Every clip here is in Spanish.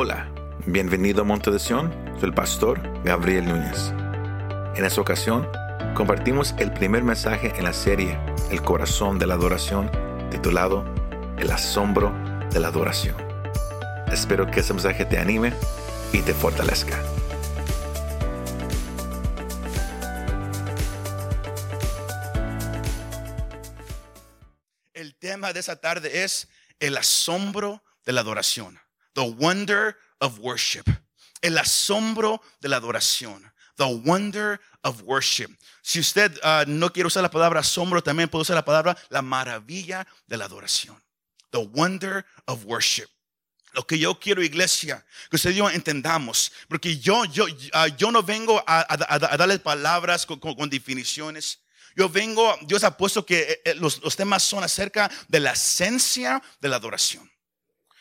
Hola, bienvenido a Monte de Sion, soy el pastor Gabriel Núñez. En esta ocasión, compartimos el primer mensaje en la serie El corazón de la adoración, titulado El asombro de la adoración. Espero que este mensaje te anime y te fortalezca. El tema de esta tarde es el asombro de la adoración. The wonder of worship. El asombro de la adoración. The wonder of worship. Si usted uh, no quiere usar la palabra asombro, también puede usar la palabra la maravilla de la adoración. The wonder of worship. Lo que yo quiero, iglesia, que usted y yo entendamos, porque yo, yo, uh, yo no vengo a, a, darles palabras con, definiciones. Yo vengo, Dios ha puesto que eh, los, los temas son acerca de la esencia de la adoración.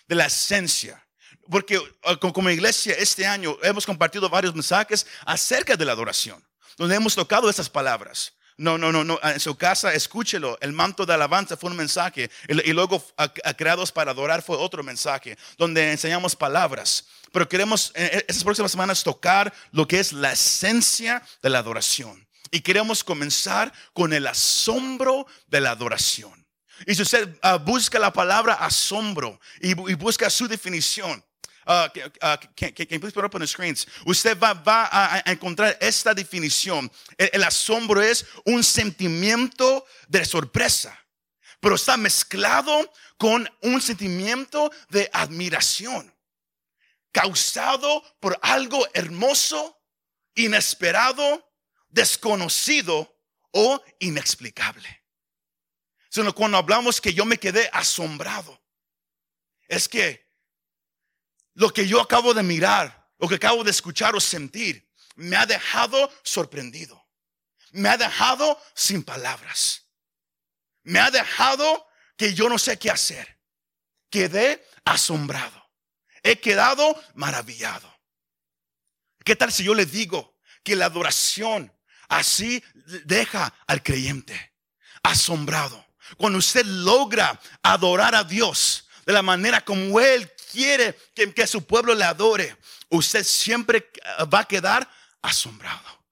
De la esencia. Porque uh, como iglesia este año hemos compartido varios mensajes acerca de la adoración, donde hemos tocado esas palabras. No, no, no, no. En su casa, escúchelo. El manto de alabanza fue un mensaje. Y, luego, a, a creados para adorar fue otro mensaje, donde enseñamos palabras. Pero queremos, en estas próximas semanas, tocar lo que es la esencia de la adoración. Y queremos comenzar con el asombro de la adoración. Y si usted uh, busca la palabra asombro y, y busca su definición, Uh, uh, can, can, put up on the screens? Usted va, va a, a, encontrar esta definición. El, el, asombro es un sentimiento de sorpresa, pero está mezclado con un sentimiento de admiración, causado por algo hermoso, inesperado, desconocido o inexplicable. Sino cuando hablamos que yo me quedé asombrado, es que lo que yo acabo de mirar, lo que acabo de escuchar o sentir, me ha dejado sorprendido. Me ha dejado sin palabras. Me ha dejado que yo no sé qué hacer. Quedé asombrado. He quedado maravillado. ¿Qué tal si yo le digo que la adoración así deja al creyente asombrado? Cuando usted logra adorar a Dios de la manera como Él quiere que, su pueblo le adore, usted siempre va a quedar asombrado.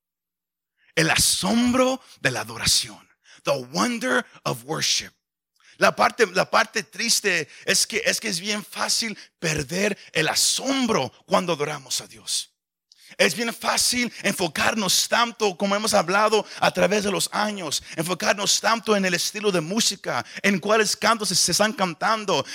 El asombro de la adoración. The wonder of worship. La parte, la parte triste es que, es que es bien fácil perder el asombro cuando adoramos a Dios. Es bien fácil enfocarnos tanto, como hemos hablado a través de los años, enfocarnos tanto en el estilo de música, en cuáles cantos se están cantando.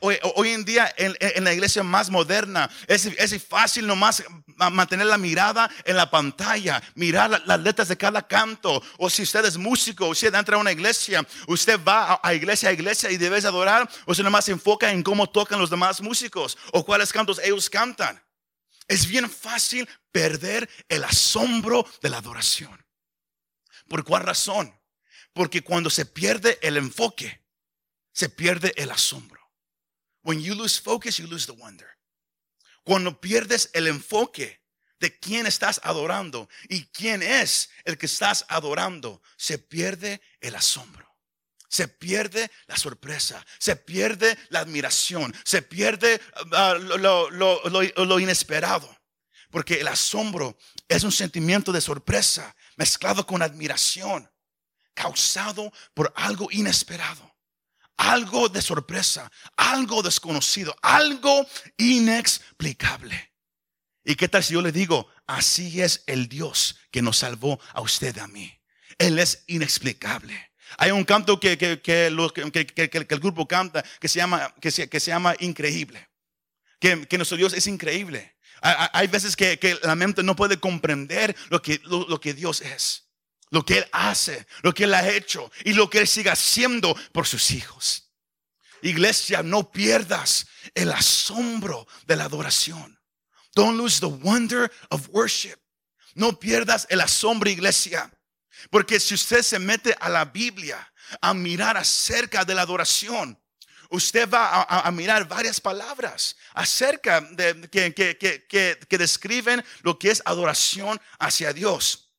Hoy, en día, en, la iglesia más moderna, es, es fácil nomás mantener la mirada en la pantalla, mirar la, las letras de cada canto. O si usted es músico, usted entra a una iglesia, usted va a, a iglesia a iglesia y debes adorar, o se nomás se enfoca en cómo tocan los demás músicos o cuáles cantos ellos cantan. Es bien fácil perder el asombro de la adoración. ¿Por cuál razón? Porque cuando se pierde el enfoque, se pierde el asombro. When you lose focus, you lose the wonder. Cuando pierdes el enfoque de quién estás adorando y quién es el que estás adorando, se pierde el asombro. Se pierde la sorpresa, se pierde la admiración, se pierde lo, lo, lo, lo, inesperado. Porque el asombro es un sentimiento de sorpresa mezclado con admiración, causado por algo inesperado, algo de sorpresa, algo desconocido, algo inexplicable. ¿Y qué tal si yo le digo, así es el Dios que nos salvó a usted y a mí? Él es inexplicable. Hay un canto que, que, que, lo, que, el grupo canta que se llama, que se, llama Increíble. Que, nuestro Dios es increíble. Hay, hay veces que, la mente no puede comprender lo que, lo que Dios es. Lo que Él hace, lo que Él ha hecho y lo que Él sigue haciendo por sus hijos. Iglesia, no pierdas el asombro de la adoración. Don't lose the wonder of worship. No pierdas el asombro, iglesia. Porque si usted se mete a la Biblia a mirar acerca de la adoración, usted va a, mirar varias palabras acerca de que, que, que, que, describen lo que es adoración hacia Dios.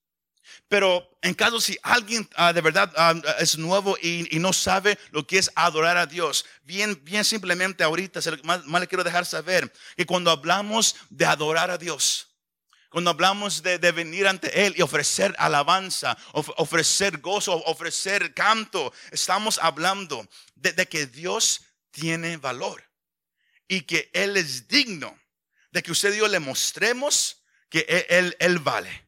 Pero en caso si alguien ah, de verdad ah, es nuevo y, y no sabe lo que es adorar a Dios, bien, bien simplemente ahorita, más, más le quiero dejar saber que cuando hablamos de adorar a Dios, cuando hablamos de, de venir ante Él y ofrecer alabanza, of- ofrecer gozo, ofrecer canto, estamos hablando de, que Dios tiene valor y que Él es digno de que usted y yo le mostremos que Él, Él- Él vale,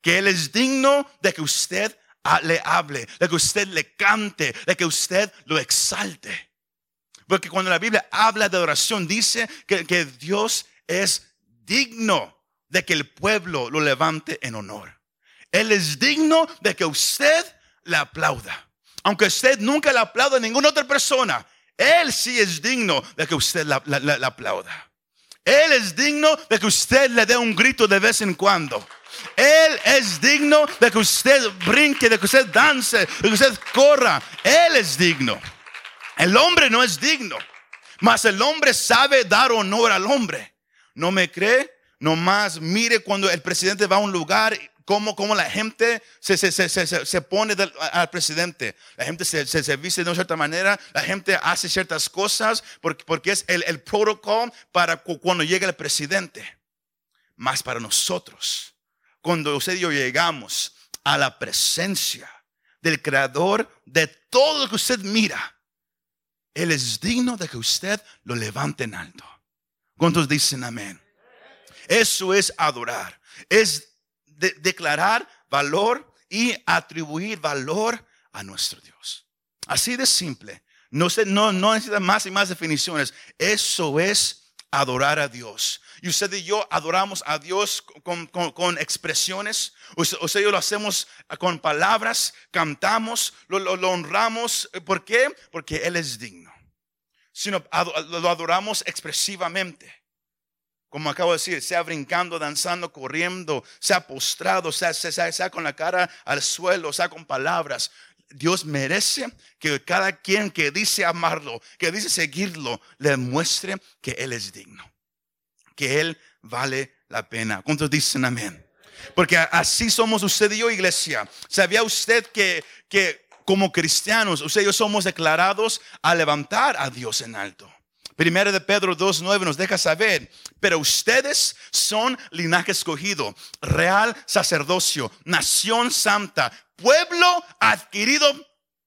que Él es digno de que usted le hable, de que usted le cante, de que usted lo exalte. Porque cuando la Biblia habla de oración, dice que, que Dios es digno de que el pueblo lo levante en honor. Él es digno de que usted le aplauda. Aunque usted nunca le aplauda a ninguna otra persona, Él sí es digno de que usted la aplauda. Él es digno de que usted le dé un grito de vez en cuando. Él es digno de que usted brinque, de que usted dance, de que usted corra. Él es digno. El hombre no es digno, mas el hombre sabe dar honor al hombre. ¿No me cree? Nomás mire cuando el presidente va a un lugar, cómo, cómo la gente se, se, se, se, pone al presidente. La gente se, viste de una cierta manera, la gente hace ciertas cosas porque, porque es el, el protocolo para cu- cuando llega el presidente. Más para nosotros, cuando usted y yo llegamos a la presencia del creador de todo lo que usted mira, Él es digno de que usted lo levante en alto. ¿Cuántos dicen amén? Eso es adorar. Es de- declarar valor y atribuir valor a nuestro Dios. Así de simple. No, se, no, no necesita más y más definiciones. Eso es adorar a Dios. Y usted y yo adoramos a Dios con, con- con expresiones. Usted, y yo lo hacemos con palabras, cantamos, lo, lo- lo honramos. ¿Por qué? Porque Él es digno. Sino lo adoramos expresivamente como acabo de decir, sea brincando, danzando, corriendo, sea postrado, sea, sea, sea- con la cara al suelo, sea con palabras. Dios merece que cada quien que dice amarlo, que dice seguirlo, le muestre que Él es digno, que Él vale la pena. ¿Cuántos dicen amén? Porque así somos usted y yo, iglesia. ¿Sabía usted que, que como cristianos, usted y yo somos declarados a levantar a Dios en alto? Primero de Pedro 2.9 nos deja saber, pero ustedes son linaje escogido, real sacerdocio, nación santa, pueblo adquirido,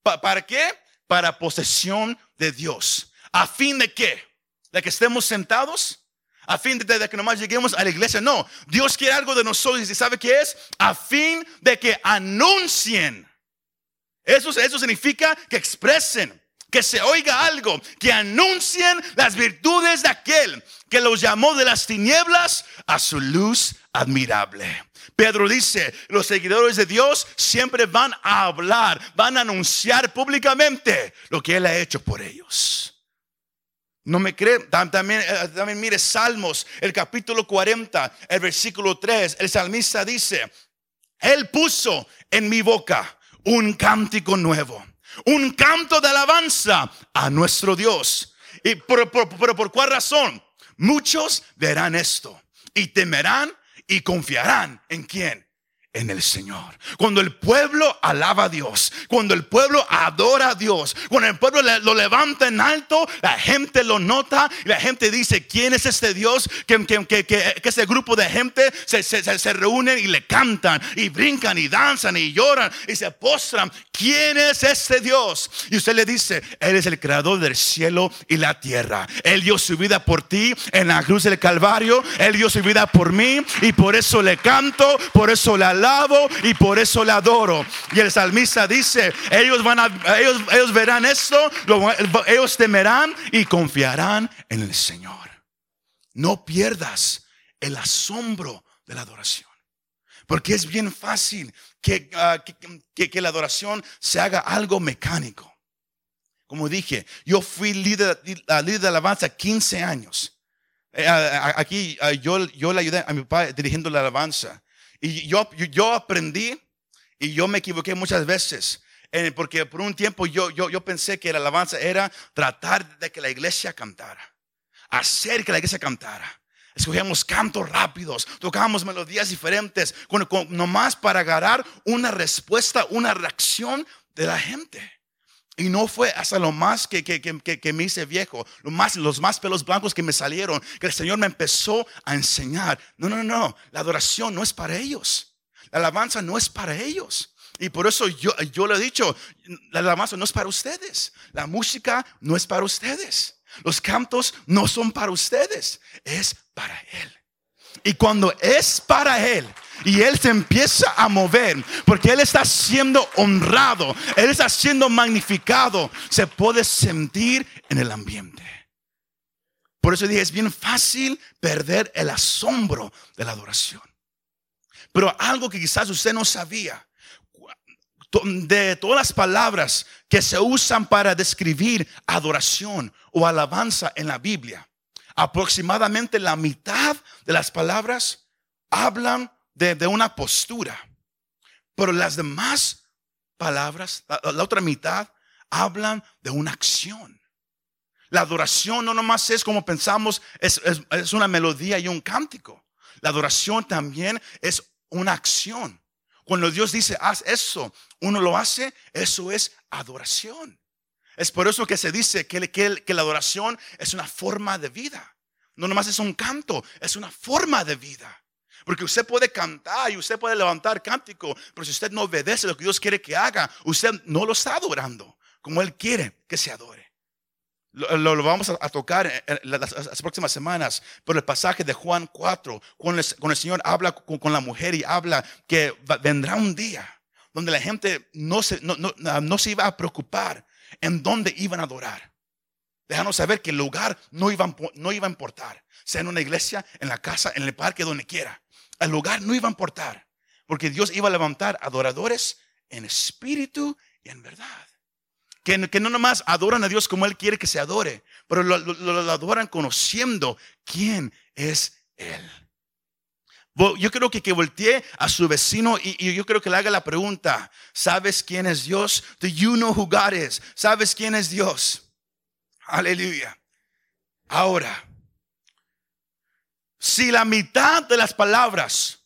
pa- ¿para qué? Para posesión de Dios. ¿A fin de qué? ¿De que estemos sentados? A fin de, de que nomás lleguemos a la iglesia. No, Dios quiere algo de nosotros y ¿sabe qué es? A fin de que anuncien. Eso, eso significa que expresen, que se oiga algo, que anuncien las virtudes de aquel que los llamó de las tinieblas a su luz admirable. Pedro dice, los seguidores de Dios siempre van a hablar, van a anunciar públicamente lo que Él ha hecho por ellos. No me cree. Tam- También, eh, también mire Salmos, el capítulo 40, el versículo 3. El salmista dice, Él puso en mi boca un cántico nuevo, un canto de alabanza a nuestro Dios. ¿Y por- pero por cuál razón? Muchos verán esto y temerán y confiarán en quién? En el Señor. Cuando el pueblo alaba a Dios, cuando el pueblo adora a Dios, cuando el pueblo lo levanta en alto, la gente lo nota y la gente dice, ¿quién es este Dios? Que, que, que- que ese grupo de gente se, se, se- se reúnen y le cantan y brincan y danzan y lloran y se postran. ¿Quién es este Dios? Y usted le dice, Él es el creador del cielo y la tierra. Él dio su vida por ti en la cruz del Calvario. Él dio su vida por mí y por eso le canto, por eso le alabo y por eso le adoro. Y el salmista dice, ellos van a, ellos, ellos verán esto, lo- ellos temerán y confiarán en el Señor. No pierdas el asombro de la adoración. Porque es bien fácil que, ah, que- que- que la adoración se haga algo mecánico. Como dije, yo fui líder, líder de alabanza 15 años. Eh, aquí ah, yo, yo le ayudé a mi papá dirigiendo la alabanza. Y yo, yo, yo aprendí y yo me equivoqué muchas veces. eh, porque por un tiempo yo, yo, yo pensé que la alabanza era tratar de que la iglesia cantara. Hacer que la iglesia cantara. Escogíamos cantos rápidos, tocábamos melodías diferentes, con, nomás para agarrar una respuesta, una reacción de la gente. Y no fue hasta lo más que, que, que, que, me hice viejo, lo más, los más pelos blancos que me salieron, que el Señor me empezó a enseñar. No, no, no, la adoración no es para ellos. La alabanza no es para ellos. Y por eso yo, yo le he dicho, la alabanza no es para ustedes. La música no es para ustedes. Los cantos no son para ustedes, es para Él. Y cuando es para Él y Él se empieza a mover, porque Él está siendo honrado, Él está siendo magnificado, se puede sentir en el ambiente. Por eso dije, es bien fácil perder el asombro de la adoración. Pero algo que quizás usted no sabía, de todas las palabras que se usan para describir adoración o alabanza en la Biblia, aproximadamente la mitad de las palabras hablan de, una postura, pero las demás palabras, la, otra mitad, hablan de una acción. La adoración no nomás es como pensamos, es, es una melodía y un cántico. La adoración también es una acción. Cuando Dios dice, haz eso, uno lo hace, eso es adoración. Es por eso que se dice que, la adoración es una forma de vida. No nomás es un canto, es una forma de vida. Porque usted puede cantar y usted puede levantar cántico, pero si usted no obedece lo que Dios quiere que haga, usted no lo está adorando como Él quiere que se adore. Lo, vamos a, tocar en las, próximas semanas, pero el pasaje de Juan 4, cuando el, Señor habla con, la mujer y habla que vendrá un día donde la gente no se, no, no, se iba a preocupar en dónde iban a adorar. Déjanos saber que el lugar no iba, a importar, sea en una iglesia, en la casa, en el parque, donde quiera. El lugar no iba a importar, porque Dios iba a levantar adoradores en espíritu y en verdad que, no nomás adoran a Dios como Él quiere que se adore, pero lo, adoran conociendo quién es Él. Yo creo que que voltee a su vecino y, yo creo que le haga la pregunta, ¿sabes quién es Dios? Do you know who God is? ¿Sabes quién es Dios? Aleluya. Ahora, si la mitad de las palabras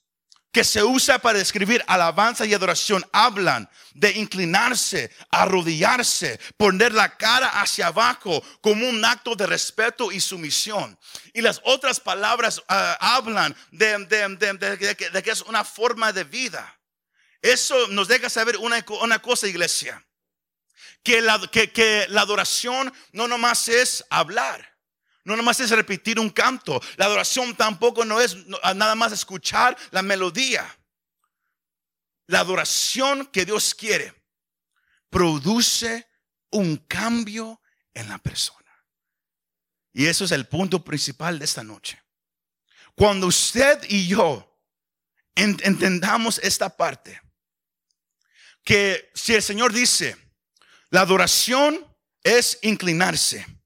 que se usa para describir alabanza y adoración hablan de inclinarse, arrodillarse, poner la cara hacia abajo como un acto de respeto y sumisión. Y las otras palabras ah, hablan de, que es una forma de vida. Eso nos deja saber una, cosa, iglesia. Que la, que la adoración no nomás es hablar. No nomás es repetir un canto. La adoración tampoco no es nada más escuchar la melodía. La adoración que Dios quiere produce un cambio en la persona. Y eso es el punto principal de esta noche. Cuando usted y yo entendamos esta parte, que si el Señor dice, la adoración es inclinarse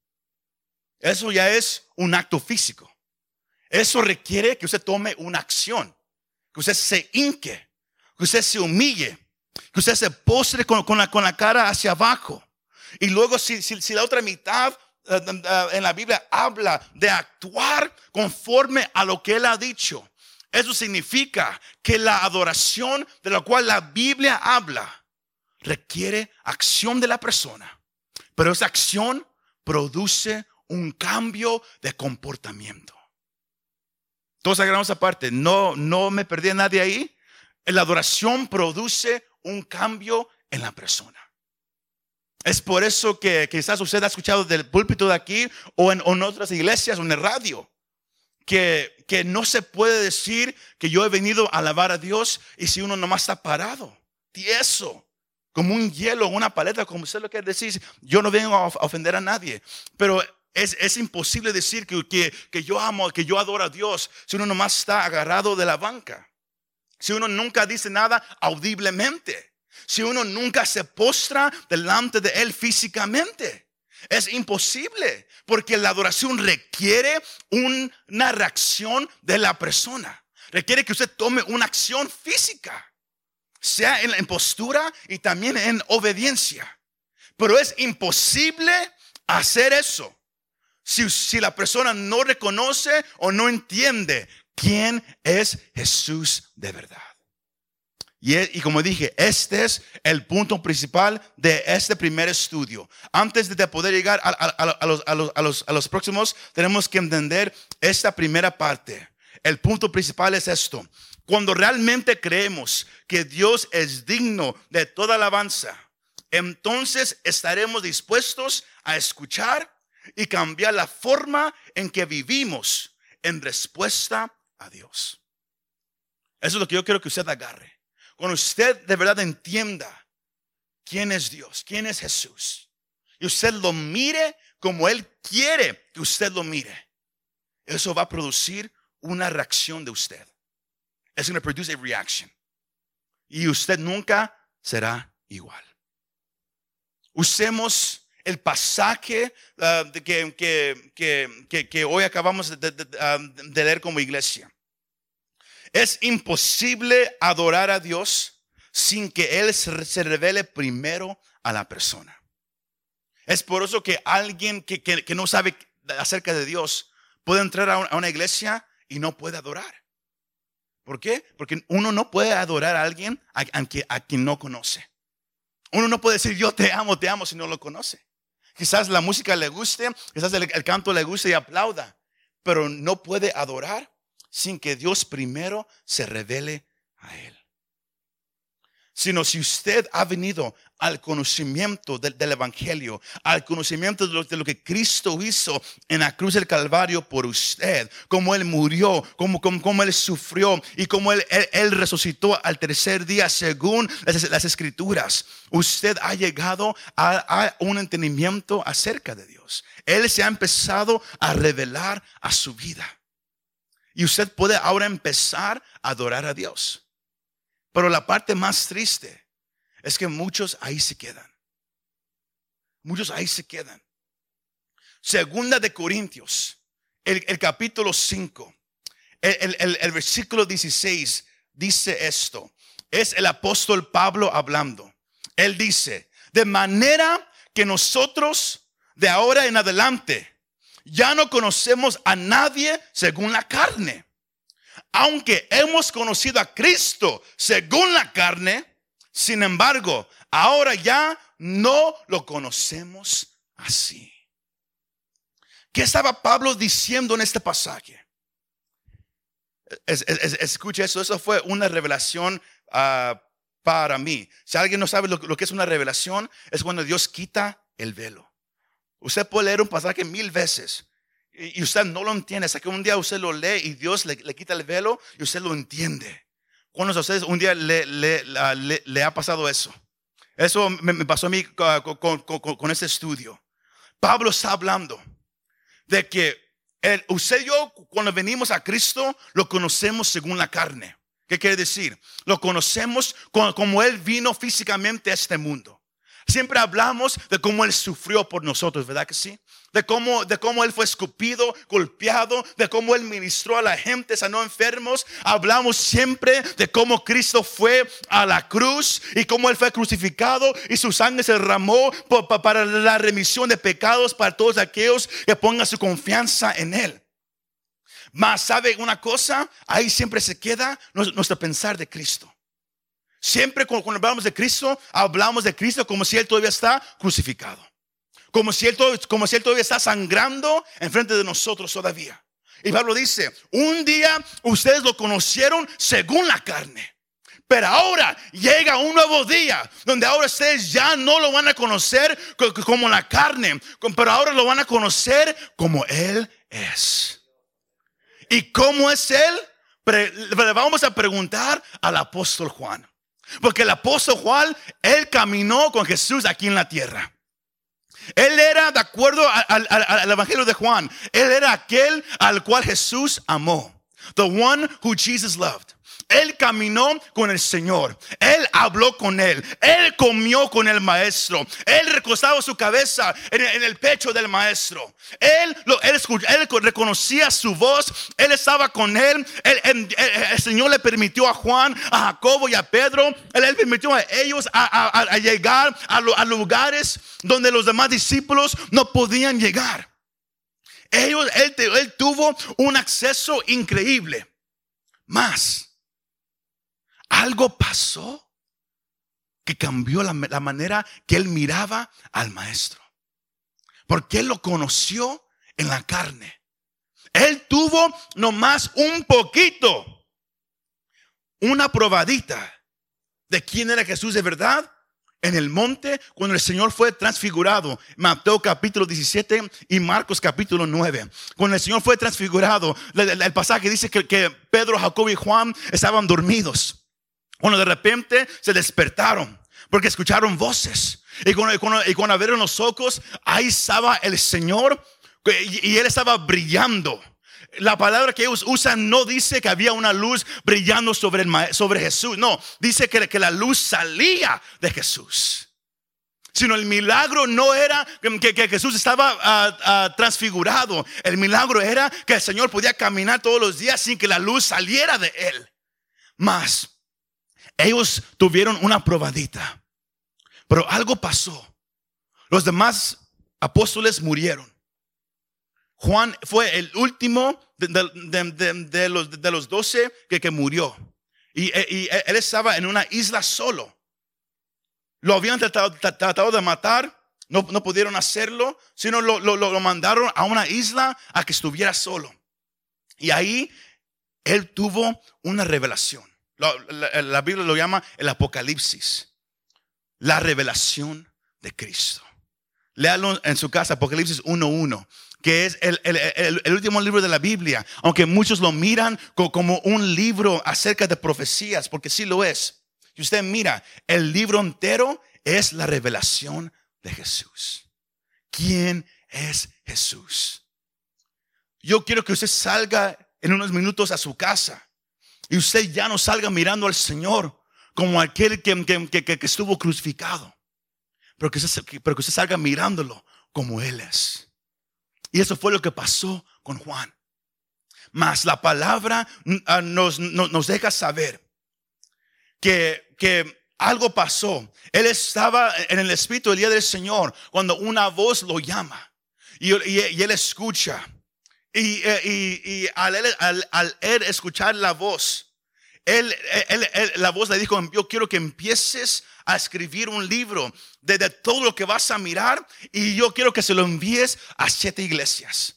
eso ya es un acto físico. Eso requiere que usted tome una acción, que usted se hinque, que usted se humille, que usted se postre con, la, cara hacia abajo. Y luego si, si, la otra mitad eh, eh, en la Biblia habla de actuar conforme a lo que Él ha dicho, eso significa que la adoración de la cual la Biblia habla requiere acción de la persona. Pero esa acción produce un cambio de comportamiento. Todos agarramos aparte, no, no me perdí a nadie ahí. La adoración produce un cambio en la persona. Es por eso que quizás usted ha escuchado del púlpito de aquí o en, otras iglesias o en el radio, que, que no se puede decir que yo he venido a alabar a Dios y si uno nomás está parado, tieso, como un hielo, una paleta, como usted lo quiere decir, yo no vengo a ofender a nadie, pero es, imposible decir que, que, yo amo, que yo adoro a Dios si uno nomás está agarrado de la banca. Si uno nunca dice nada audiblemente. Si uno nunca se postra delante de Él físicamente. Es imposible porque la adoración requiere una reacción de la persona. Requiere que usted tome una acción física, sea en, en postura y también en obediencia. Pero es imposible hacer eso si, la persona no reconoce o no entiende quién es Jesús de verdad. Y, como dije, este es el punto principal de este primer estudio. Antes de poder llegar a, los, próximos, tenemos que entender esta primera parte. El punto principal es esto. Cuando realmente creemos que Dios es digno de toda alabanza, entonces estaremos dispuestos a escuchar y cambiar la forma en que vivimos en respuesta a Dios. Eso es lo que yo quiero que usted agarre. Cuando usted de verdad entienda quién es Dios, quién es Jesús, y usted lo mire como Él quiere que usted lo mire, eso va a producir una reacción de usted. Es going to produce a reaction. Y usted nunca será igual. Usemos el pasaje ah, que, hoy acabamos ah, de, leer como iglesia. Es imposible adorar a Dios sin que Él se revele primero a la persona. Es por eso que alguien que, no sabe acerca de Dios puede entrar a una iglesia y no puede adorar. ¿Por qué? Porque uno no puede adorar a alguien a, quien no conoce. Uno no puede decir yo te amo, te amo si no lo conoce. Quizás la música le guste, quizás el, canto le guste y aplauda, pero no puede adorar sin que Dios primero se revele a él. Sino si usted ha venido al conocimiento del, Evangelio, al conocimiento de lo, que Cristo hizo en la cruz del Calvario por usted, cómo Él murió, cómo, Él sufrió y cómo él, resucitó al tercer día según las, escrituras. Usted ha llegado a, a un entendimiento acerca de Dios. Él se ha empezado a revelar a su vida. Y usted puede ahora empezar a adorar a Dios. Pero la parte más triste es que muchos ahí se quedan. Muchos ahí se quedan. Segunda de Corintios, el, capítulo 5, el, el, versículo 16 dice esto. Es el apóstol Pablo hablando. Él dice, de manera que nosotros de ahora en adelante ya no conocemos a nadie según la carne. Aunque hemos conocido a Cristo según la carne, sin embargo, ahora ya no lo conocemos así. ¿Qué estaba Pablo diciendo en este pasaje? escucha eso, eso fue una revelación ah, para mí. Si alguien no sabe lo, que es una revelación, es cuando Dios quita el velo. Usted puede leer un pasaje mil veces y, usted no lo entiende. Hasta que un día usted lo lee y Dios le, le quita el velo y usted lo entiende. ¿Cuántos de ustedes un día le, ha pasado eso? Eso me, pasó a mí con, ese estudio. Pablo está hablando de que usted y yo, cuando venimos a Cristo, lo conocemos según la carne. ¿Qué quiere decir? Lo conocemos como Él vino físicamente a este mundo. Siempre hablamos de cómo Él sufrió por nosotros, ¿verdad que sí? De cómo, de cómo Él fue escupido, golpeado, de cómo Él ministró a la gente, sanó enfermos. Hablamos siempre de cómo Cristo fue a la cruz y cómo Él fue crucificado y su sangre se derramó para la remisión de pecados para todos aquellos que pongan su confianza en Él. Mas, ¿sabe una cosa? Ahí siempre se queda nuestro pensar de Cristo. Siempre cuando hablamos de Cristo, hablamos de Cristo como si Él todavía está crucificado. Como si Él, como si él todavía está sangrando enfrente de nosotros todavía. Y Pablo dice, un día ustedes lo conocieron según la carne. Pero ahora llega un nuevo día donde ahora ustedes ya no lo van a conocer como la carne, pero ahora lo van a conocer como Él es. ¿Y cómo es Él? Le vamos a preguntar al apóstol Juan. Porque el apóstol Juan, él caminó con Jesús aquí en la tierra. Él era, de acuerdo al, Evangelio de Juan, él era aquel al cual Jesús amó. The one who Jesus loved. Él caminó con el Señor. Él habló con Él. Él comió con el Maestro. Él recostaba su cabeza en, el pecho del Maestro. Él, él, reconocía su voz. Él estaba con él. el Señor le permitió a Juan, a Jacobo y a Pedro. Él, permitió a ellos a, llegar a, a lugares donde los demás discípulos no podían llegar. Ellos, él, él tuvo un acceso increíble. Más, algo pasó que cambió la, la manera que él miraba al maestro. Porque él lo conoció en la carne. Él tuvo nomás un poquito, una probadita de quién era Jesús de verdad en el monte cuando el Señor fue transfigurado. Mateo capítulo 17 y Marcos capítulo 9. Cuando el Señor fue transfigurado, el, pasaje dice que, que Pedro, Jacob y Juan estaban dormidos. Cuando de repente se despertaron porque escucharon voces. Y cuando, y cuando, abrieron los ojos, ahí estaba el Señor y, él estaba brillando. La palabra que ellos usan no dice que había una luz brillando sobre, el, sobre Jesús. No, dice que, que la luz salía de Jesús sino el milagro no era que, que Jesús estaba ah, ah, transfigurado. El milagro era que el Señor podía caminar todos los días sin que la luz saliera de él. Más, ellos tuvieron una probadita. Pero algo pasó. Los demás apóstoles murieron. Juan fue el último de, los, de los, doce que, murió. Y, él estaba en una isla solo. Lo habían tratado, de matar, no, pudieron hacerlo, sino lo, lo, mandaron a una isla a que estuviera solo. Y ahí él tuvo una revelación. La, Biblia lo llama el Apocalipsis la revelación de Cristo. Léalo en su casa, Apocalipsis 1.1, que es el, último libro de la Biblia, aunque muchos lo miran como un libro acerca de profecías, porque sí lo es. Y usted mira, el libro entero es la revelación de Jesús. ¿Quién es Jesús? Yo quiero que usted salga en unos minutos a su casa y usted ya no salga mirando al Señor como aquel que, que, estuvo crucificado. Pero que, usted, que salga mirándolo como Él es. Y eso fue lo que pasó con Juan. Mas la palabra mm, ah, nos, nos, deja saber que, que algo pasó. Él estaba en el Espíritu el día del Señor cuando una voz lo llama y, y, él escucha. Y, eh, y al, al, al, él escuchar la voz, él, la voz le dijo, yo quiero que empieces a escribir un libro de, todo lo que vas a mirar y yo quiero que se lo envíes a siete iglesias.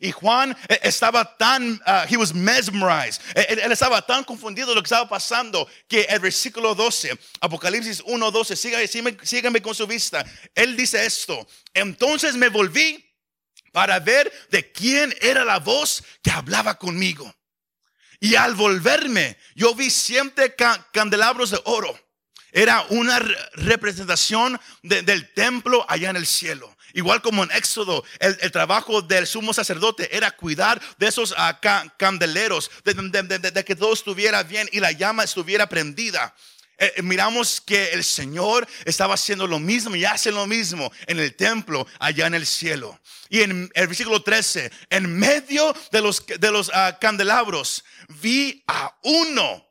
Y Juan eh, estaba tan, uh, he was mesmerized. Él, estaba tan confundido de lo que estaba pasando que el versículo 12, Apocalipsis 1, 12, síganme, síganme con su vista. Él dice esto. Entonces me volví para ver de quién era la voz que hablaba conmigo. Y al volverme, yo vi siempre candelabros de oro. Era una representación del templo allá en el cielo. Igual como en Éxodo, el, trabajo del sumo sacerdote era cuidar de esos uh, candeleros, de, que todo estuviera bien y la llama estuviera prendida. Eh, eh, miramos que el Señor estaba haciendo lo mismo y hace lo mismo en el templo allá en el cielo. Y en el versículo 13, en medio de los, de los ah, candelabros, vi a uno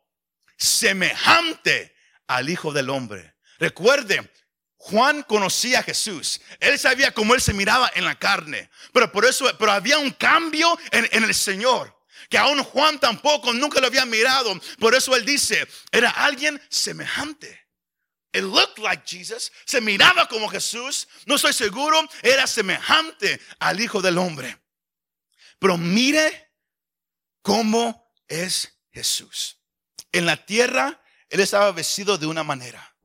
semejante al Hijo del Hombre. Recuerde, Juan conocía a Jesús. Él sabía cómo él se miraba en la carne. Pero por eso, pero había un cambio en, en el Señor que aún Juan tampoco nunca lo había mirado. Por eso él dice, era alguien semejante. It looked like Jesus. Se miraba como Jesús. No estoy seguro, era semejante al Hijo del Hombre. Pero mire cómo es Jesús. En la tierra, él estaba vestido de una manera.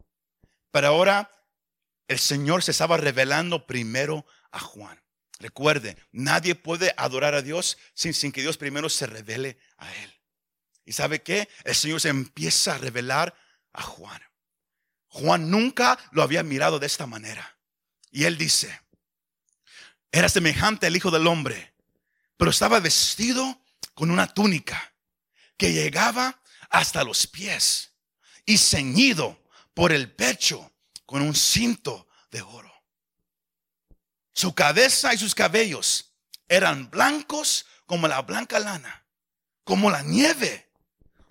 Pero ahora el Señor se estaba revelando primero a Juan. Recuerde, nadie puede adorar a Dios sin, que Dios primero se revele a Él. ¿Y sabe qué? El Señor se empieza a revelar a Juan. Juan nunca lo había mirado de esta manera. Y él dice, era semejante al Hijo del Hombre, pero estaba vestido con una túnica que llegaba hasta los pies y ceñido por el pecho con un cinto de oro. Su cabeza y sus cabellos eran blancos como la blanca lana, como la nieve.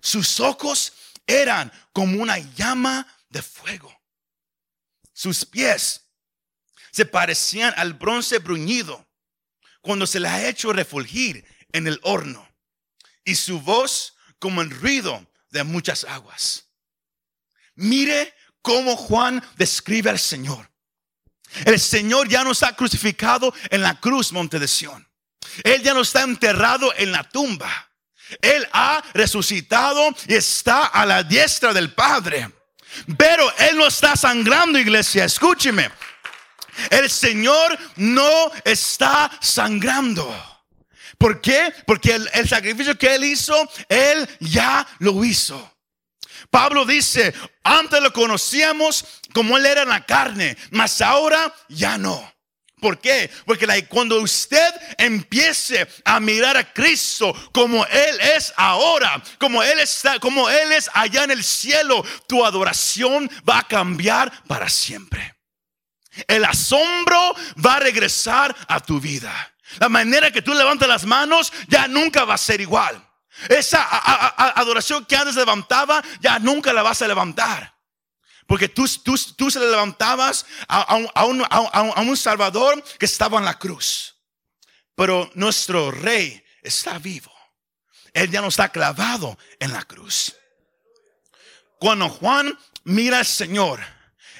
Sus ojos eran como una llama de fuego. Sus pies se parecían al bronce bruñido, cuando se le ha hecho refulgir en el horno y su voz como el ruido de muchas aguas. Mire cómo Juan describe al Señor. El Señor ya no está crucificado en la cruz, monte de Sión. Él ya no está enterrado en la tumba. Él ha resucitado y está a la diestra del Padre. Pero Él no está sangrando, iglesia. Escúcheme. El Señor no está sangrando. ¿Por qué? Porque el, sacrificio que Él hizo, Él ya lo hizo. Pablo dice, antes lo conocíamos como Él era en la carne, mas ahora ya no. ¿Por qué? Porque cuando usted empiece a mirar a Cristo como Él es ahora, como Él está, como Él es allá en el cielo, tu adoración va a cambiar para siempre. El asombro va a regresar a tu vida. La manera que tú levantas las manos ya nunca va a ser igual. Esa adoración que antes levantaba ya nunca la vas a levantar. Porque tú, tú, tú se le levantabas a, un, a, un, Salvador que estaba en la cruz. Pero nuestro rey está vivo. Él ya no está clavado en la cruz. Cuando Juan mira al Señor,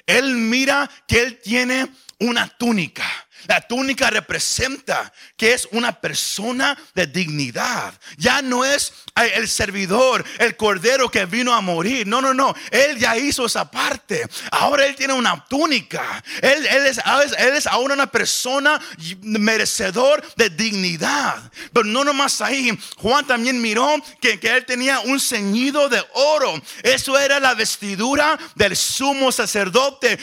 él mira que él tiene una túnica la túnica representa que es una persona de dignidad. Ya no es el servidor, el cordero que vino a morir. No, no, no. Él ya hizo esa parte. Ahora él tiene una túnica. Él, es, él es ahora una persona merecedor de dignidad. Pero no nomás ahí. Juan también miró que, que él tenía un ceñido de oro. Eso era la vestidura del sumo sacerdote.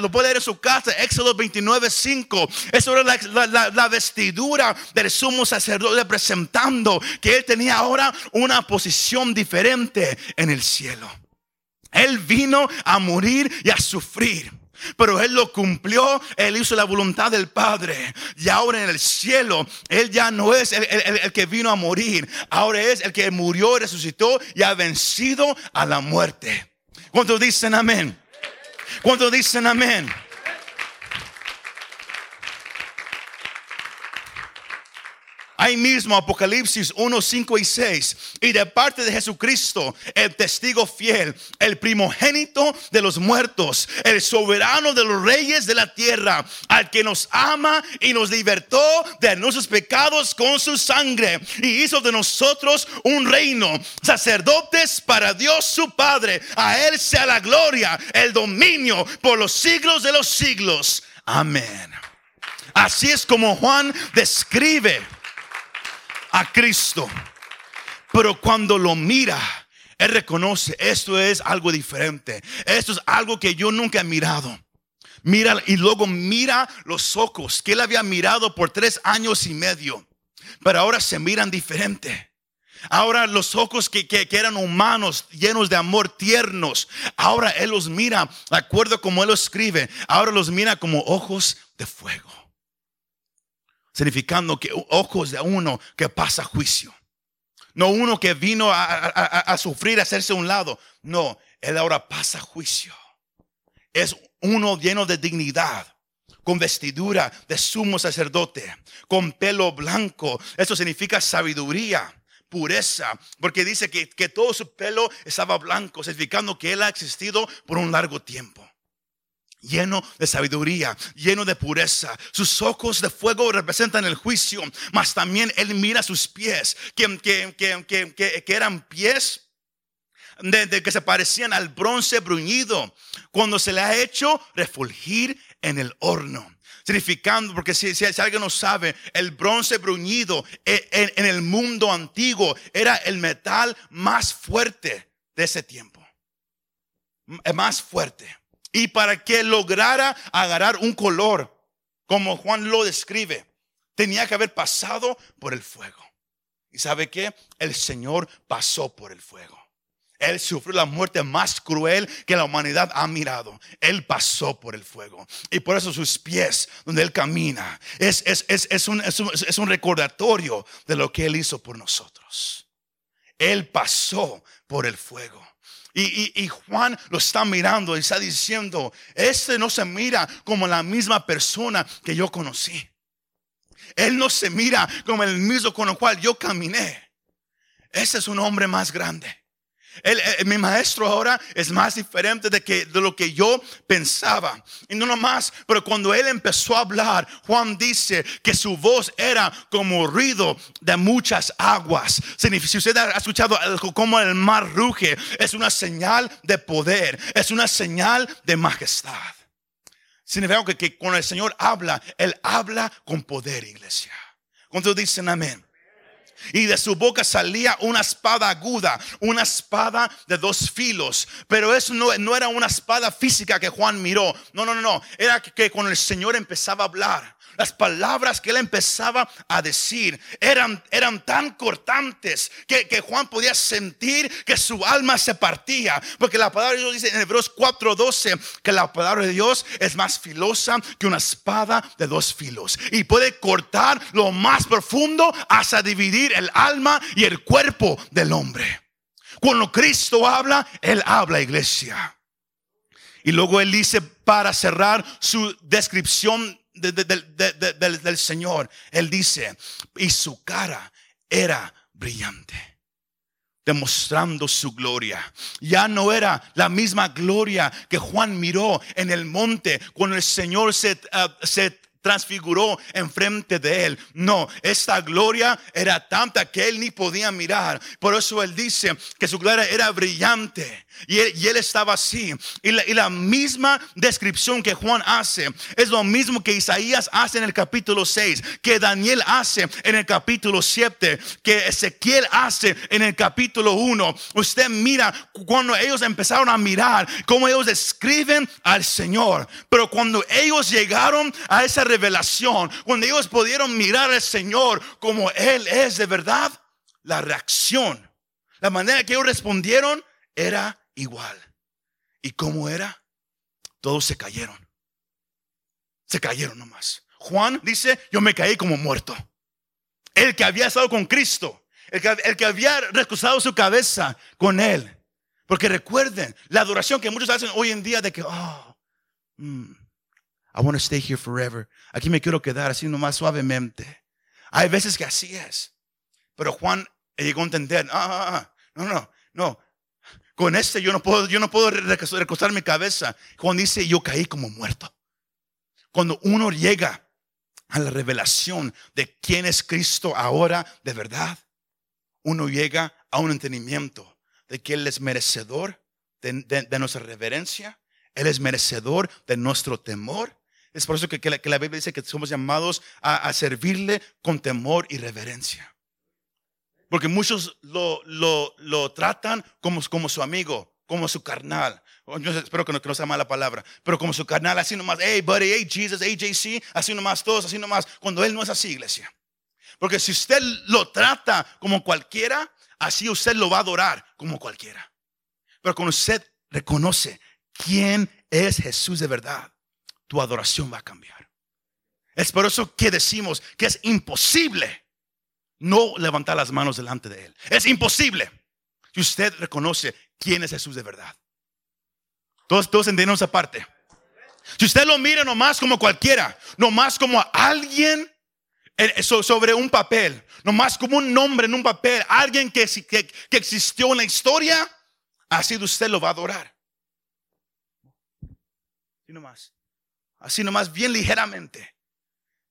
lo puede leer en su casa, Éxodo 29, 5. Eso era la, vestidura del sumo sacerdote representando que él tenía ahora una posición diferente en el cielo. Él vino a morir y a sufrir. Pero Él lo cumplió, Él hizo la voluntad del Padre. Y ahora en el cielo, Él ya no es el, el, que vino a morir, ahora es el que murió resucitó y ha vencido a la muerte. ¿Cuántos dicen amén? ¿Cuántos dicen amén? Ahí mismo Apocalipsis 1, 5 y 6. Y de parte de Jesucristo, el testigo fiel, el primogénito de los muertos, el soberano de los reyes de la tierra, al que nos ama y nos libertó de nuestros pecados con su sangre y hizo de nosotros un reino, sacerdotes para Dios su Padre. A Él sea la gloria, el dominio por los siglos de los siglos. Amén. Así es como Juan describe a Cristo. Pero cuando lo mira, él reconoce, esto es algo diferente. Esto es algo que yo nunca he mirado. Mira y luego mira los ojos que él había mirado por tres años y medio. Pero ahora se miran diferente. Ahora los ojos que, que, eran humanos, llenos de amor, tiernos, ahora Él los mira, de acuerdo como Él lo escribe, ahora los mira como ojos de fuego significando que ojos de uno que pasa juicio. No uno que vino a, sufrir, a hacerse un lado. No, él ahora pasa juicio. Es uno lleno de dignidad, con vestidura de sumo sacerdote, con pelo blanco. Eso significa sabiduría, pureza, porque dice que, que todo su pelo estaba blanco, significando que él ha existido por un largo tiempo lleno de sabiduría, lleno de pureza. Sus ojos de fuego representan el juicio, mas también él mira sus pies, que, que, eran pies de, que se parecían al bronce bruñido, cuando se le ha hecho refulgir en el horno. Significando, porque si, si, alguien no sabe, el bronce bruñido en, en, en el mundo antiguo era el metal más fuerte de ese tiempo. Más fuerte y para que lograra agarrar un color, como Juan lo describe, tenía que haber pasado por el fuego. ¿Y sabe qué? El Señor pasó por el fuego. Él sufrió la muerte más cruel que la humanidad ha mirado. Él pasó por el fuego. Y por eso sus pies, donde Él camina, es, es, es, un, es un recordatorio de lo que Él hizo por nosotros. Él pasó por el fuego. Y, Juan lo está mirando y está diciendo, este no se mira como la misma persona que yo conocí. Él no se mira como el mismo con el cual yo caminé. Ese es un hombre más grande. Mi maestro ahora es más diferente de, que, de lo que yo pensaba. Y no nomás, pero cuando él empezó a hablar, Juan dice que su voz era como ruido de muchas aguas. Si usted ha escuchado como el mar ruge, es una señal de poder, es una señal de majestad. Significa que, que cuando el Señor habla, Él habla con poder, iglesia. ¿Cuántos dicen amén? Y de su boca salía una espada aguda, una espada de dos filos. Pero eso no, era una espada física que Juan miró. No, no, no, no. Era que, que cuando el Señor empezaba a hablar, las palabras que él empezaba a decir eran, eran tan cortantes que, que, Juan podía sentir que su alma se partía. Porque la palabra de Dios dice en Hebreos 4:12 que la palabra de Dios es más filosa que una espada de dos filos. Y puede cortar lo más profundo hasta dividir el alma y el cuerpo del hombre. Cuando Cristo habla, Él habla, iglesia. Y luego Él dice, para cerrar su descripción del Señor. Él dice, y su cara era brillante demostrando su gloria. Ya no era la misma gloria que Juan miró en el monte cuando el Señor se, uh, se transfiguró enfrente de él. No, esta gloria era tanta que él ni podía mirar. Por eso él dice que su gloria era brillante. Y él, estaba así. Y la, misma descripción que Juan hace es lo mismo que Isaías hace en el capítulo 6, que Daniel hace en el capítulo 7, que Ezequiel hace en el capítulo 1. Usted mira cuando ellos empezaron a mirar, cómo ellos describen al Señor. Pero cuando ellos llegaron a esa revelación, cuando ellos pudieron mirar al Señor como Él es de verdad, la reacción, la manera que ellos respondieron era igual. ¿Y cómo era? Todos se cayeron. Se cayeron nomás. Juan dice, yo me caí como muerto. El que había estado con Cristo, el que, el que había recostado su cabeza con Él. Porque recuerden, la adoración que muchos hacen hoy en día de que, oh, mm, I want to stay here forever. Aquí me quiero quedar así nomás suavemente. Hay veces que así es. Pero Juan llegó a entender, ah, ah, ah, no, no, no. Con este yo no puedo, yo no puedo recostar mi cabeza. Juan dice, yo caí como muerto. Cuando uno llega a la revelación de quién es Cristo ahora de verdad, uno llega a un entendimiento de que Él es merecedor de nuestra reverencia, Él es merecedor de nuestro temor es por eso que, la, Biblia dice que somos llamados a, servirle con temor y reverencia. Porque muchos lo, lo, tratan como, como su amigo, como su carnal. Oh, yo espero que no, que no sea mala palabra, pero como su carnal, así nomás, hey buddy, hey Jesus, hey JC, así nomás todos, así nomás, cuando él no es así, iglesia. Porque si usted lo trata como cualquiera, así usted lo va a adorar como cualquiera. Pero cuando usted reconoce quién es Jesús de verdad, tu adoración va a cambiar. Es por eso que decimos que es imposible no levantar las manos delante de Él. Es imposible. Si usted reconoce quién es Jesús de verdad. Todos, todos entendemos esa parte. Si usted lo mira nomás como cualquiera, nomás como alguien sobre un papel, nomás como un nombre en un papel, alguien que, que, que existió en la historia, así usted lo va a adorar. Y nomás así nomás bien ligeramente.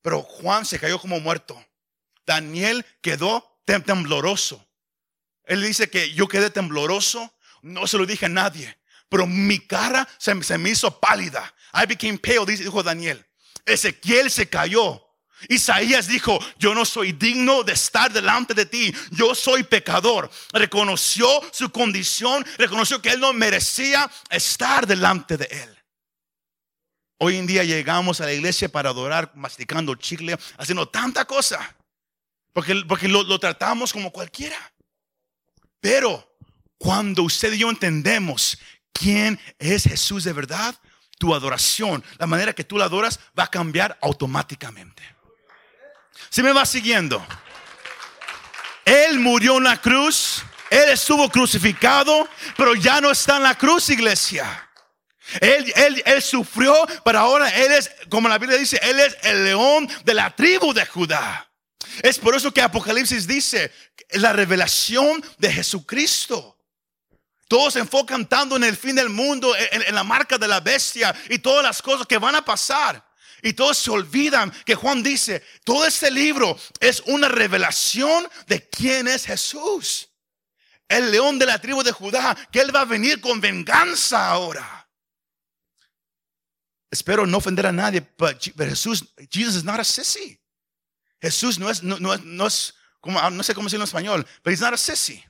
Pero Juan se cayó como muerto. Daniel quedó tembloroso. Él dice que yo quedé tembloroso, no se lo dije a nadie, pero mi cara se, me hizo pálida. I became pale, dijo Daniel. Ezequiel se cayó. Isaías dijo, yo no soy digno de estar delante de ti, yo soy pecador. Reconoció su condición, reconoció que él no merecía estar delante de él. Hoy en día llegamos a la iglesia para adorar, masticando chicle, haciendo tanta cosa. Porque, porque lo, tratamos como cualquiera. Pero cuando usted y yo entendemos quién es Jesús de verdad, tu adoración, la manera que tú la adoras, va a cambiar automáticamente. Si me va siguiendo, Él murió en la cruz, Él estuvo crucificado, pero ya no está en la cruz, iglesia. Él, él, él sufrió, pero ahora Él es, como la Biblia dice, Él es el león de la tribu de Judá. Es por eso que Apocalipsis dice la revelación de Jesucristo. Todos se enfocan tanto en el fin del mundo, en, la marca de la bestia y todas las cosas que van a pasar. Y todos se olvidan que Juan dice, todo este libro es una revelación de quién es Jesús. El león de la tribu de Judá, que él va a venir con venganza ahora. Espero no ofender a nadie, pero Jesús, Jesus is not a sissy. Jesús no es, no, no, no es como, no sé cómo decirlo en español, pero he's not a sissy.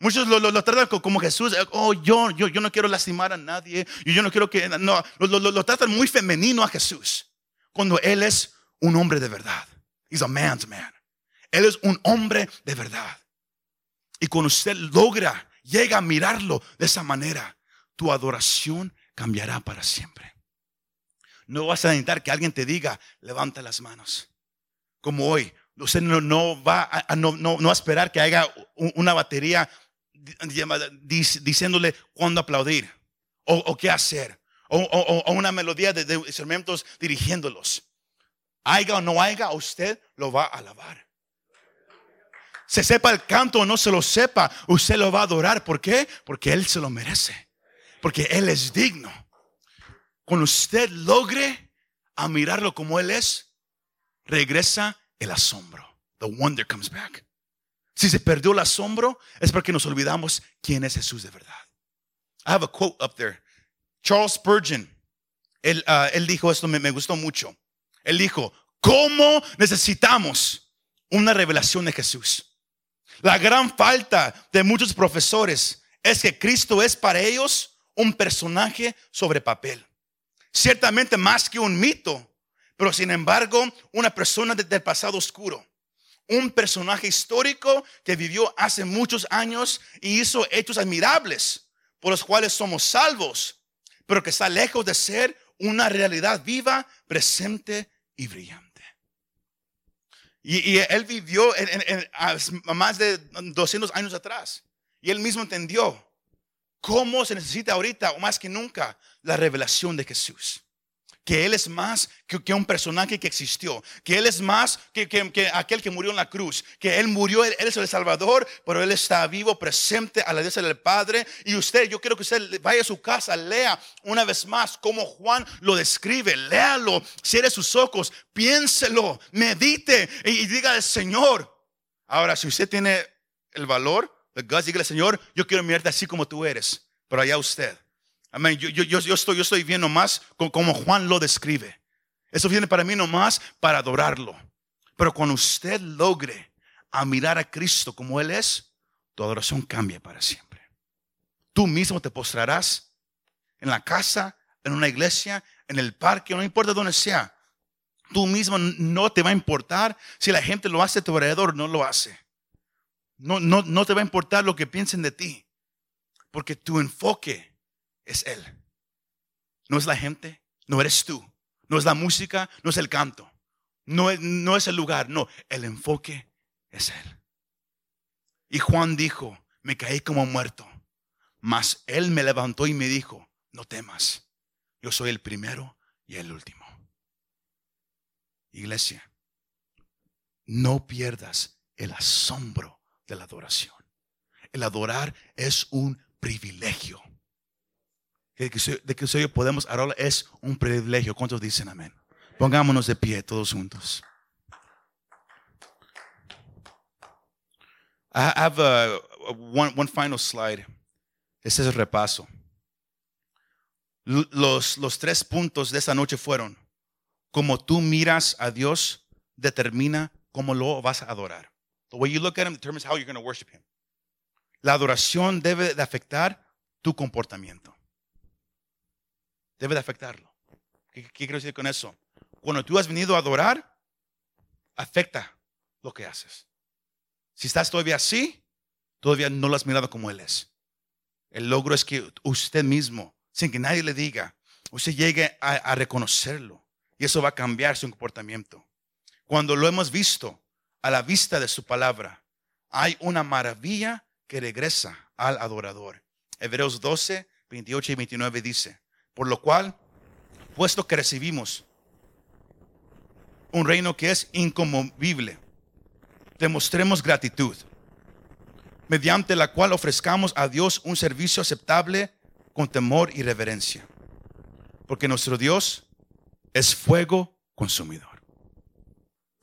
Muchos lo, lo, tratan como Jesús, oh, yo, yo, yo no quiero lastimar a nadie, yo, yo no quiero que, no, lo, lo, tratan muy femenino a Jesús, cuando Él es un hombre de verdad. He's a man's man. Él es un hombre de verdad. Y cuando usted logra, llega a mirarlo de esa manera, tu adoración cambiará para siempre. No vas a necesitar que alguien te diga, levanta las manos. Como hoy, usted no, no va a, no, no, no a esperar que haya una batería diciéndole cuándo aplaudir o, qué hacer. O, una melodía de, instrumentos dirigiéndolos. Haya o no haya, usted lo va a alabar. Se sepa el canto o no se lo sepa, usted lo va a adorar. ¿Por qué? Porque Él se lo merece. Porque Él es digno. Cuando usted logre a mirarlo como Él es, regresa el asombro. The wonder comes back. Si se perdió el asombro, es porque nos olvidamos quién es Jesús de verdad. I have a quote up there. Charles Spurgeon, él, uh, él dijo esto, me, me gustó mucho. Él dijo, ¿cómo necesitamos una revelación de Jesús? La gran falta de muchos profesores es que Cristo es para ellos un personaje sobre papel ciertamente más que un mito, pero sin embargo una persona del pasado oscuro. Un personaje histórico que vivió hace muchos años y hizo hechos admirables por los cuales somos salvos, pero que está lejos de ser una realidad viva, presente y brillante. Y, él vivió en, más de 200 años atrás. Y él mismo entendió cómo se necesita ahorita, o más que nunca, la revelación de Jesús. Que Él es más que, un personaje que existió. Que Él es más que, aquel que murió en la cruz. Que Él murió, él, es el Salvador, pero Él está vivo, presente a la diestra del Padre. Y usted, yo quiero que usted vaya a su casa, lea una vez más cómo Juan lo describe. Léalo, cierre sus ojos, piénselo, medite y, diga al Señor. Ahora, si usted tiene el valor, el guts, dígale, Señor, yo quiero mirarte así como tú eres. Pero allá usted. Amén. Yo, yo, yo, estoy, yo estoy viendo más como Juan lo describe. Eso viene para mí nomás para adorarlo. Pero cuando usted logre a mirar a Cristo como Él es, tu adoración cambia para siempre. Tú mismo te postrarás en la casa, en una iglesia, en el parque, no importa dónde sea. Tú mismo no te va a importar si la gente lo hace a tu alrededor, no lo hace. No, no, no te va a importar lo que piensen de ti. Porque tu enfoque es Él. No es la gente, no eres tú, no es la música, no es el canto, no es, no es el lugar, no, el enfoque es Él. Y Juan dijo, me caí como muerto, mas Él me levantó y me dijo, no temas, yo soy el primero y el último. Iglesia, no pierdas el asombro de la adoración. El adorar es un privilegio de que, hoy podemos ahora es un privilegio. ¿Cuántos dicen amén? Pongámonos de pie todos juntos. I have a, one, one, final slide. Este es el repaso. Los, los tres puntos de esta noche fueron, como tú miras a Dios, determina cómo lo vas a adorar. The way you look at him determines how you're going to worship him. La adoración debe de afectar tu comportamiento debe de afectarlo. ¿Qué, quiero decir con eso? Cuando tú has venido a adorar, afecta lo que haces. Si estás todavía así, todavía no lo has mirado como Él es. El logro es que usted mismo, sin que nadie le diga, usted llegue a, a reconocerlo. Y eso va a cambiar su comportamiento. Cuando lo hemos visto a la vista de su palabra, hay una maravilla que regresa al adorador. Hebreos 12, 28 y 29 dice, Por lo cual, puesto que recibimos un reino que es inconmovible, demostremos gratitud, mediante la cual ofrezcamos a Dios un servicio aceptable con temor y reverencia. Porque nuestro Dios es fuego consumidor.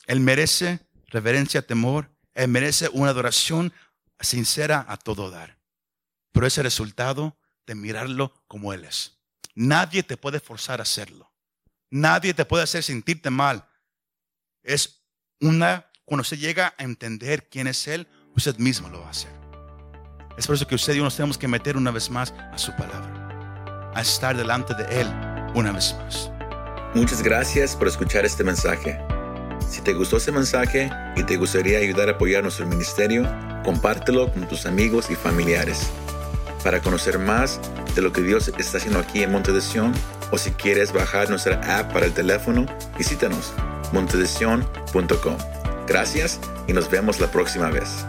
Él merece reverencia, temor. Él merece una adoración sincera a todo dar. Pero es el resultado de mirarlo como Él es. Nadie te puede forzar a hacerlo. Nadie te puede hacer sentirte mal. Es una, cuando usted llega a entender quién es Él, usted mismo lo va a hacer. Es por eso que usted y yo nos tenemos que meter una vez más a su palabra, a estar delante de Él una vez más. Muchas gracias por escuchar este mensaje. Si te gustó este mensaje y te gustaría ayudar a apoyar nuestro ministerio, compártelo con tus amigos y familiares. Para conocer más de lo que Dios está haciendo aquí en Monte de Sion, o si quieres bajar nuestra app para el teléfono, visítanos montedesion.com. Gracias y nos vemos la próxima vez.